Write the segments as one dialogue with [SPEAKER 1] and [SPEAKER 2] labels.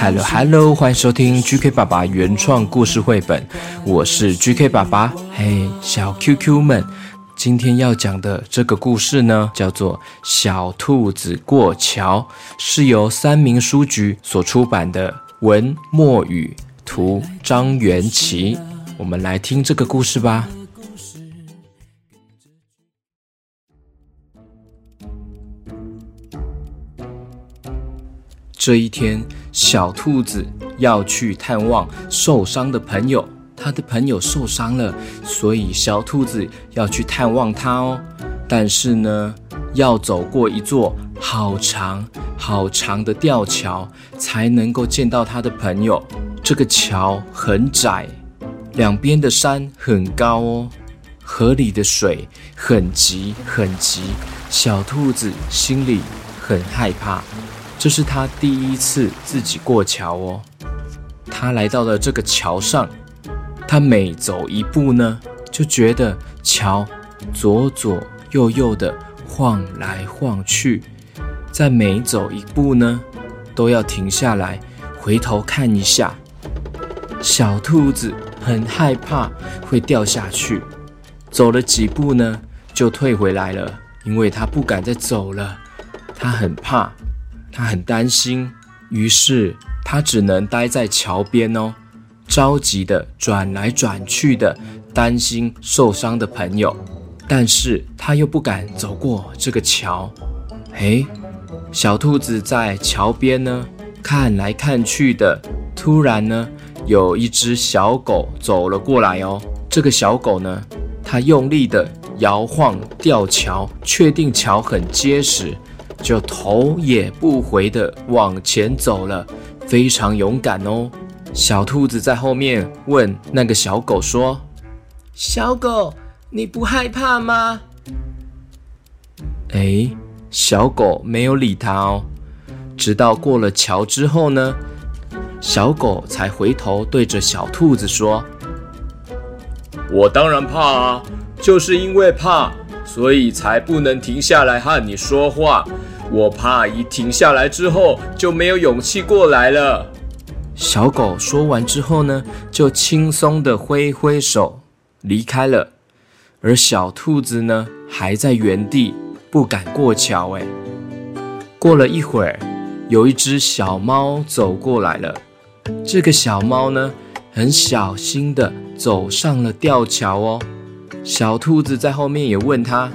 [SPEAKER 1] Hello Hello，欢迎收听 GK 爸爸原创故事绘本，我是 GK 爸爸。嘿，小 QQ 们，今天要讲的这个故事呢，叫做《小兔子过桥》，是由三明书局所出版的，文墨雨，图张元琪。我们来听这个故事吧。这一天，小兔子要去探望受伤的朋友。他的朋友受伤了，所以小兔子要去探望他哦。但是呢，要走过一座好长好长的吊桥，才能够见到他的朋友。这个桥很窄，两边的山很高哦，河里的水很急很急。小兔子心里很害怕。这是他第一次自己过桥哦。他来到了这个桥上，他每走一步呢，就觉得桥左左右右的晃来晃去，在每走一步呢，都要停下来回头看一下。小兔子很害怕会掉下去，走了几步呢，就退回来了，因为他不敢再走了，他很怕。他很担心，于是他只能待在桥边哦，着急的转来转去的，担心受伤的朋友。但是他又不敢走过这个桥。诶，小兔子在桥边呢，看来看去的，突然呢，有一只小狗走了过来哦。这个小狗呢，它用力的摇晃吊桥，确定桥很结实。就头也不回的往前走了，非常勇敢哦。小兔子在后面问那个小狗说：“
[SPEAKER 2] 小狗，你不害怕吗？”
[SPEAKER 1] 哎，小狗没有理它哦。直到过了桥之后呢，小狗才回头对着小兔子说：“
[SPEAKER 3] 我当然怕啊，就是因为怕。”所以才不能停下来和你说话，我怕一停下来之后就没有勇气过来了。
[SPEAKER 1] 小狗说完之后呢，就轻松的挥挥手离开了，而小兔子呢还在原地不敢过桥。哎，过了一会儿，有一只小猫走过来了。这个小猫呢，很小心的走上了吊桥哦。小兔子在后面也问他：“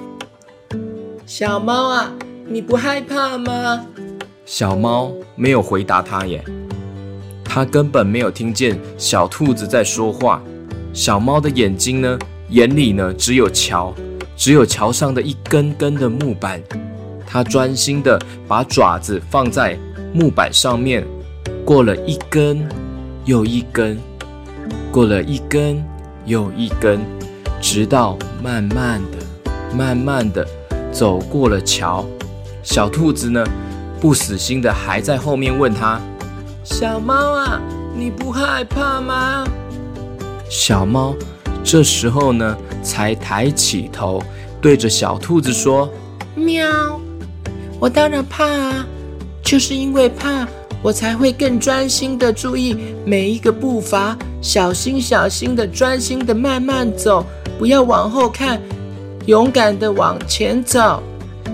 [SPEAKER 2] 小猫啊，你不害怕吗？”
[SPEAKER 1] 小猫没有回答他耶，它根本没有听见小兔子在说话。小猫的眼睛呢，眼里呢只有桥，只有桥上的一根根的木板。它专心的把爪子放在木板上面，过了一根又一根，过了一根又一根。直到慢慢的、慢慢的走过了桥，小兔子呢，不死心的还在后面问他：“
[SPEAKER 2] 小猫啊，你不害怕吗？”
[SPEAKER 1] 小猫这时候呢，才抬起头，对着小兔子说：“
[SPEAKER 2] 喵，我当然怕啊，就是因为怕，我才会更专心的注意每一个步伐，小心小心的、专心的慢慢走。”不要往后看，勇敢的往前走。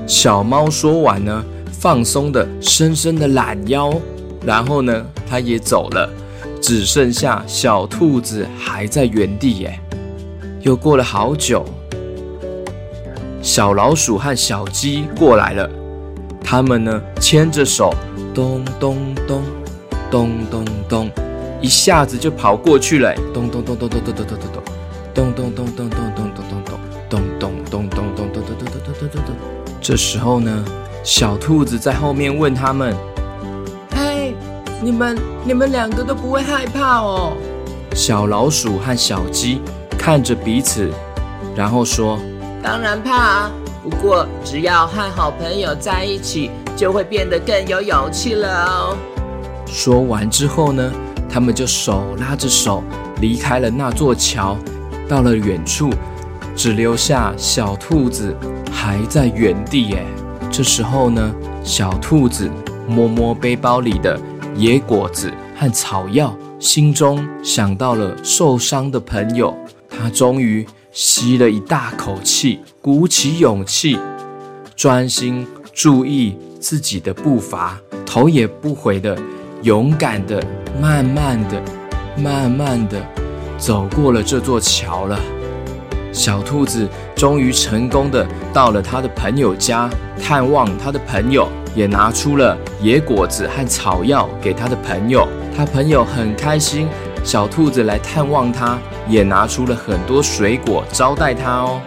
[SPEAKER 1] 小猫说完呢，放松的、深深的懒腰，然后呢，它也走了，只剩下小兔子还在原地耶。又过了好久，小老鼠和小鸡过来了，他们呢牵着手，咚咚咚，咚咚咚，一下子就跑过去了，咚咚咚咚咚咚咚咚咚咚。咚咚咚咚这时候呢，小兔子在后面问他们：“
[SPEAKER 2] 嘿，你们你们两个都不会害怕哦？”
[SPEAKER 1] 小老鼠和小鸡看着彼此，然后说：“
[SPEAKER 2] 当然怕啊！不过只要和好朋友在一起，就会变得更有勇气了哦。”
[SPEAKER 1] 说完之后呢，他们就手拉着手离开了那座桥，到了远处，只留下小兔子还在原地。耶。这时候呢，小兔子摸摸背包里的野果子和草药，心中想到了受伤的朋友。他终于吸了一大口气，鼓起勇气，专心注意自己的步伐，头也不回的。勇敢的，慢慢的，慢慢的走过了这座桥了。小兔子终于成功的到了他的朋友家探望他的朋友，也拿出了野果子和草药给他的朋友。他朋友很开心，小兔子来探望他，也拿出了很多水果招待他哦。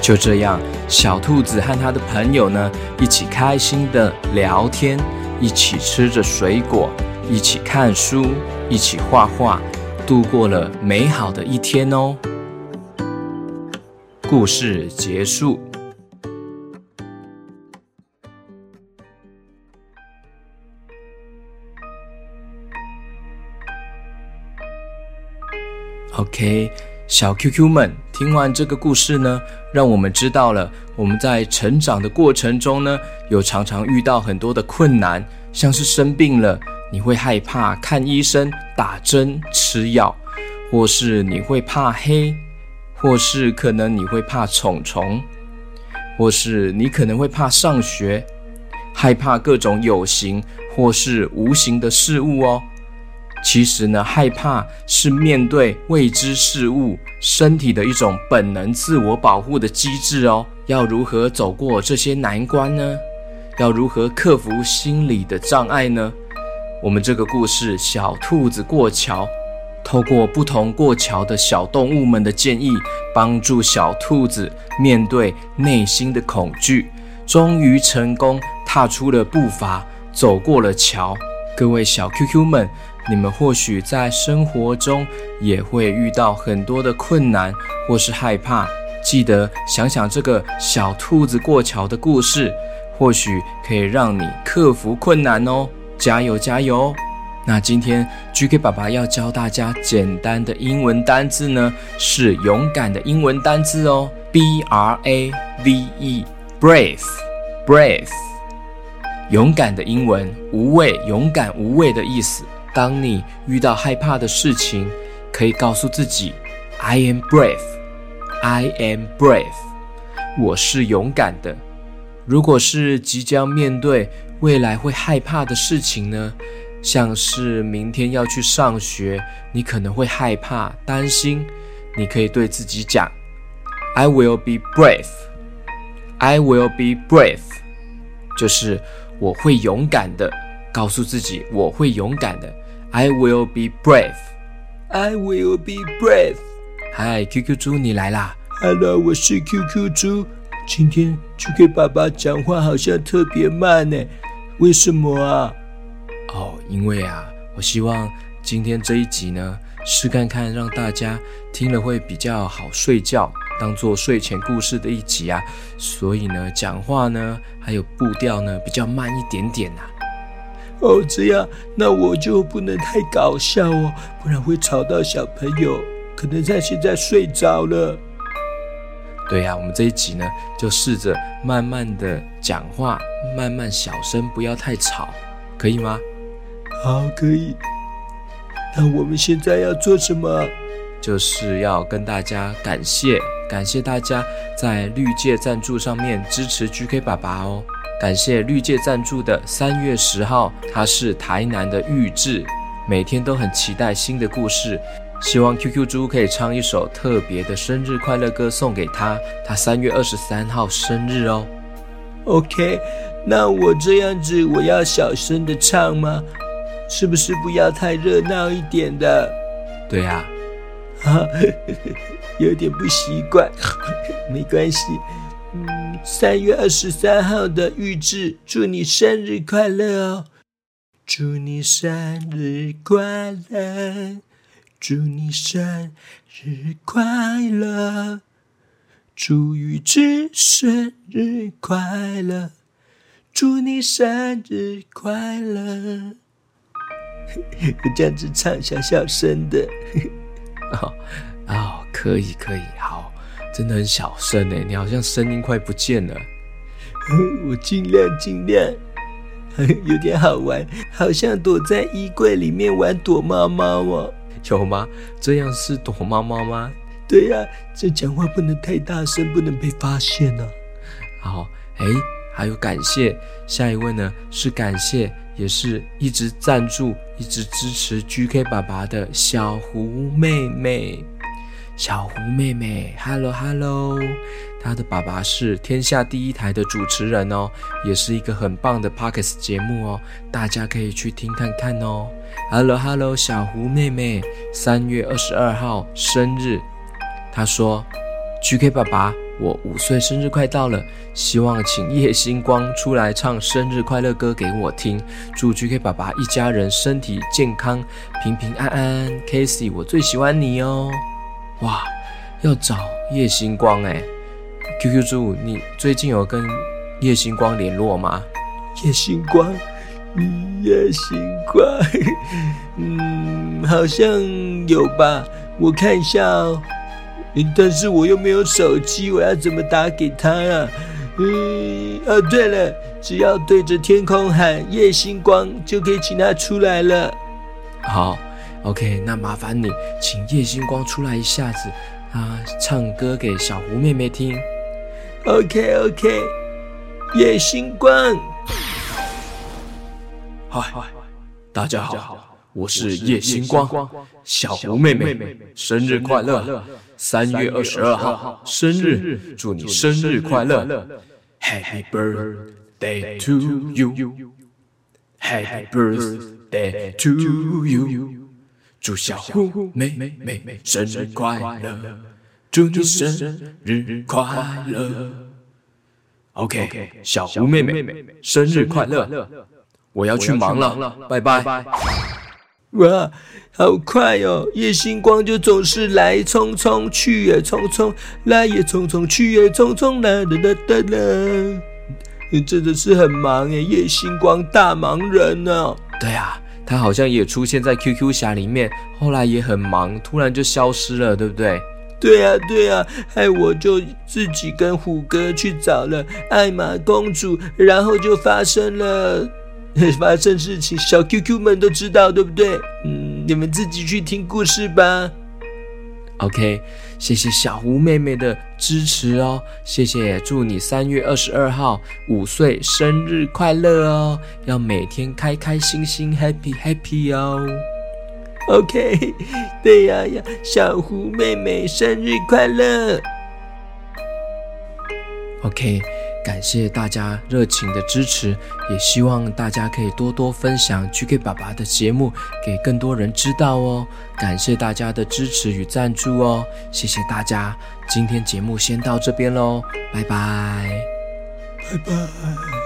[SPEAKER 1] 就这样，小兔子和他的朋友呢，一起开心的聊天。一起吃着水果，一起看书，一起画画，度过了美好的一天哦。故事结束。OK，小 QQ 们，听完这个故事呢，让我们知道了我们在成长的过程中呢。有常常遇到很多的困难，像是生病了，你会害怕看医生、打针、吃药，或是你会怕黑，或是可能你会怕虫虫，或是你可能会怕上学，害怕各种有形或是无形的事物哦。其实呢，害怕是面对未知事物身体的一种本能自我保护的机制哦。要如何走过这些难关呢？要如何克服心理的障碍呢？我们这个故事《小兔子过桥》，透过不同过桥的小动物们的建议，帮助小兔子面对内心的恐惧，终于成功踏出了步伐，走过了桥。各位小 QQ 们，你们或许在生活中也会遇到很多的困难或是害怕，记得想想这个小兔子过桥的故事。或许可以让你克服困难哦，加油加油！那今天 GK 爸爸要教大家简单的英文单字呢，是勇敢的英文单字哦，B R A V E，brave，brave，勇敢的英文，无畏，勇敢无畏的意思。当你遇到害怕的事情，可以告诉自己，I am brave，I am brave，我是勇敢的。如果是即将面对未来会害怕的事情呢？像是明天要去上学，你可能会害怕、担心。你可以对自己讲：“I will be brave. I will be brave.” 就是我会勇敢的，告诉自己我会勇敢的。I will be brave.
[SPEAKER 2] I will be brave.
[SPEAKER 1] 嗨，QQ 猪，你来啦
[SPEAKER 4] ！Hello，我是 QQ 猪。今天去给爸爸讲话好像特别慢呢，为什么啊？
[SPEAKER 1] 哦，因为啊，我希望今天这一集呢，试看看让大家听了会比较好睡觉，当做睡前故事的一集啊，所以呢，讲话呢还有步调呢比较慢一点点呐。
[SPEAKER 4] 哦，这样，那我就不能太搞笑哦，不然会吵到小朋友，可能他现在睡着了。
[SPEAKER 1] 对呀，我们这一集呢，就试着慢慢的讲话，慢慢小声，不要太吵，可以吗？
[SPEAKER 4] 好，可以。那我们现在要做什么？
[SPEAKER 1] 就是要跟大家感谢，感谢大家在绿界赞助上面支持 GK 爸爸哦。感谢绿界赞助的三月十号，他是台南的玉志，每天都很期待新的故事。希望 QQ 猪可以唱一首特别的生日快乐歌送给他，他三月二十三号生日哦。
[SPEAKER 4] OK，那我这样子我要小声的唱吗？是不是不要太热闹一点的？
[SPEAKER 1] 对呀，
[SPEAKER 4] 啊，有点不习惯，没关系。嗯，三月二十三号的预制，祝你生日快乐哦！祝你生日快乐，祝你生日快乐，祝预制生日快乐，祝你生日快乐。我这样子唱，小小声的。
[SPEAKER 1] 哦哦，可以可以，好，真的很小声哎，你好像声音快不见了。
[SPEAKER 4] 我尽量尽量，有点好玩，好像躲在衣柜里面玩躲猫猫哦。
[SPEAKER 1] 有吗？这样是躲猫猫吗？
[SPEAKER 4] 对呀，这讲话不能太大声，不能被发现呢。
[SPEAKER 1] 好，哎，还有感谢，下一位呢是感谢，也是一直赞助、一直支持 GK 爸爸的小胡妹妹。小胡妹妹，Hello Hello，她的爸爸是天下第一台的主持人哦，也是一个很棒的 Pockets 节目哦，大家可以去听看看哦。Hello Hello，小胡妹妹，三月二十二号生日，她说：“GK 爸爸，我五岁生日快到了，希望请叶星光出来唱生日快乐歌给我听，祝 GK 爸爸一家人身体健康，平平安安。Casey，我最喜欢你哦。”哇，要找叶星光哎！QQ 猪，你最近有跟叶星光联络吗？
[SPEAKER 4] 叶星光，叶星光，嗯，好像有吧，我看一下哦。但是我又没有手机，我要怎么打给他啊？嗯，哦，对了，只要对着天空喊夜星光，就可以请他出来了。
[SPEAKER 1] 好。OK，那麻烦你请夜星光出来一下子，啊，唱歌给小胡妹妹听。
[SPEAKER 4] OK，OK，夜星光，
[SPEAKER 3] 嗨，大家好，我是叶星光，小胡妹妹生日快乐，三月二十二号生日，祝你生日快乐，Happy birthday to you，Happy birthday to you。祝小胡妹妹生日快乐！祝你生日快乐！OK，小胡妹妹生日快乐！我要去忙了，拜拜。
[SPEAKER 4] 哇，好快哦！夜星光就总是来匆匆去也匆匆，来也匆匆去也匆匆，啦啦啦啦啦！真的是很忙哎，叶星光大忙人呢。
[SPEAKER 1] 对啊。他好像也出现在 QQ 侠里面，后来也很忙，突然就消失了，对不对？
[SPEAKER 4] 对啊，对啊，害我就自己跟虎哥去找了艾玛公主，然后就发生了发生事情，小 QQ 们都知道，对不对？嗯，你们自己去听故事吧。
[SPEAKER 1] OK，谢谢小胡妹妹的支持哦，谢谢，祝你三月二十二号五岁生日快乐哦，要每天开开心心，Happy Happy 哦。
[SPEAKER 4] OK，对呀呀，小胡妹妹生日快乐。
[SPEAKER 1] OK。感谢大家热情的支持，也希望大家可以多多分享 GK 爸爸的节目给更多人知道哦。感谢大家的支持与赞助哦，谢谢大家。今天节目先到这边喽，拜拜，
[SPEAKER 4] 拜拜。